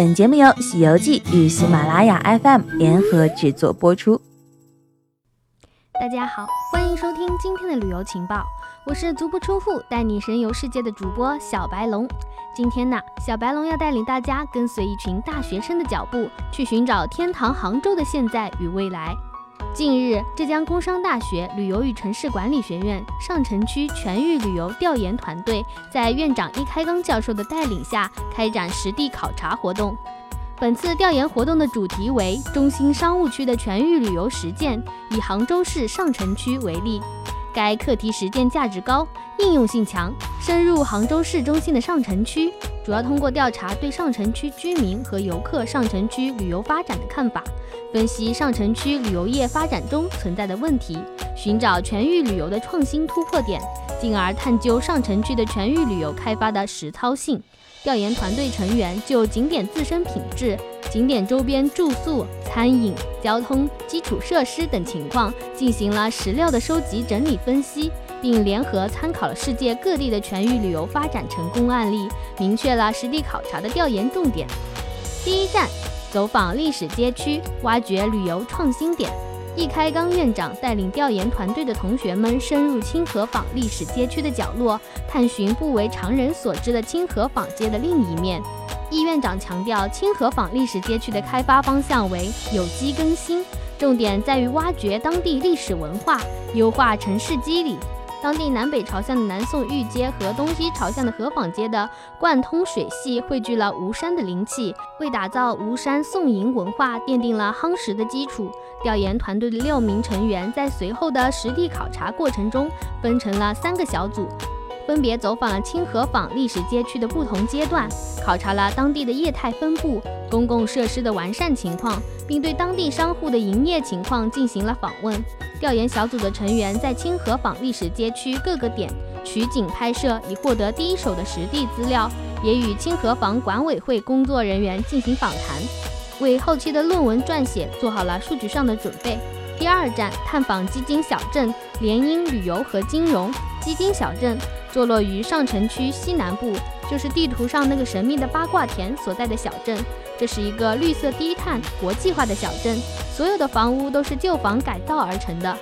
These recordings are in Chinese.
本节目由《西游记》与喜马拉雅 FM 联合制作播出。大家好，欢迎收听今天的旅游情报，我是足不出户带你神游世界的主播小白龙。今天呢，小白龙要带领大家跟随一群大学生的脚步，去寻找天堂杭州的现在与未来。近日，浙江工商大学旅游与城市管理学院上城区全域旅游调研团队在院长易开刚教授的带领下，开展实地考察活动。本次调研活动的主题为“中心商务区的全域旅游实践”，以杭州市上城区为例。该课题实践价值高，应用性强，深入杭州市中心的上城区，主要通过调查对上城区居民和游客上城区旅游发展的看法，分析上城区旅游业发展中存在的问题，寻找全域旅游的创新突破点，进而探究上城区的全域旅游开发的实操性。调研团队成员就景点自身品质。景点周边住宿、餐饮、交通、基础设施等情况进行了实料的收集、整理、分析，并联合参考了世界各地的全域旅游发展成功案例，明确了实地考察的调研重点。第一站，走访历史街区，挖掘旅游创新点。易开刚院长带领调研团队的同学们深入清河坊历史街区的角落，探寻不为常人所知的清河坊街的另一面。易院长强调，清河坊历史街区的开发方向为有机更新，重点在于挖掘当地历史文化，优化城市机理。当地南北朝向的南宋御街和东西朝向的河坊街的贯通水系，汇聚了吴山的灵气，为打造吴山宋营文化奠定了夯实的基础。调研团队的六名成员在随后的实地考察过程中，分成了三个小组。分别走访了清河坊历史街区的不同阶段，考察了当地的业态分布、公共设施的完善情况，并对当地商户的营业情况进行了访问。调研小组的成员在清河坊历史街区各个点取景拍摄，以获得第一手的实地资料，也与清河坊管委会工作人员进行访谈，为后期的论文撰写做好了数据上的准备。第二站，探访基金小镇，联姻旅游和金融。基金小镇。坐落于上城区西南部，就是地图上那个神秘的八卦田所在的小镇。这是一个绿色低碳、国际化的小镇，所有的房屋都是旧房改造而成的。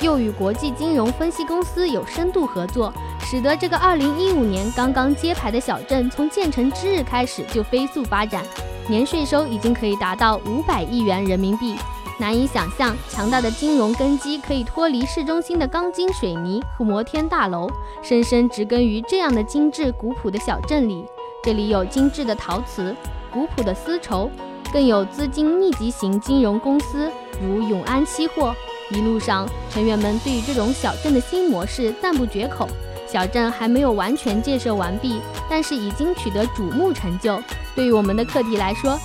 又与国际金融分析公司有深度合作，使得这个2015年刚刚揭牌的小镇，从建成之日开始就飞速发展，年税收已经可以达到500亿元人民币。难以想象，强大的金融根基可以脱离市中心的钢筋水泥和摩天大楼，深深植根于这样的精致古朴的小镇里。这里有精致的陶瓷、古朴的丝绸，更有资金密集型金融公司，如永安期货。一路上，成员们对于这种小镇的新模式赞不绝口。小镇还没有完全建设完毕，但是已经取得瞩目成就。对于我们的课题来说，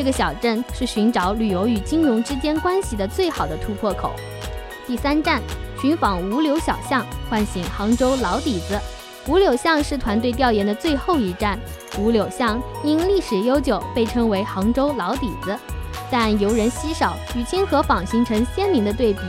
这个小镇是寻找旅游与金融之间关系的最好的突破口。第三站，寻访五柳小巷，唤醒杭州老底子。五柳巷是团队调研的最后一站。五柳巷因历史悠久，被称为杭州老底子，但游人稀少，与清河坊形成鲜明的对比，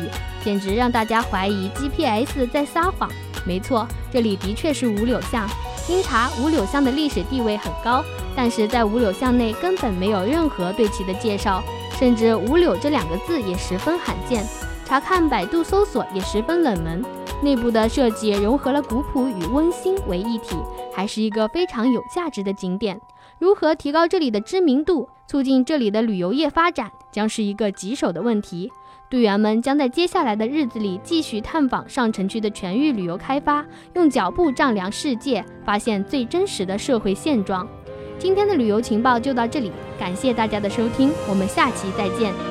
简直让大家怀疑 GPS 在撒谎。没错，这里的确是五柳巷。经查，五柳巷的历史地位很高。但是在五柳巷内根本没有任何对其的介绍，甚至“五柳”这两个字也十分罕见，查看百度搜索也十分冷门。内部的设计融合了古朴与温馨为一体，还是一个非常有价值的景点。如何提高这里的知名度，促进这里的旅游业发展，将是一个棘手的问题。队员们将在接下来的日子里继续探访上城区的全域旅游开发，用脚步丈量世界，发现最真实的社会现状。今天的旅游情报就到这里，感谢大家的收听，我们下期再见。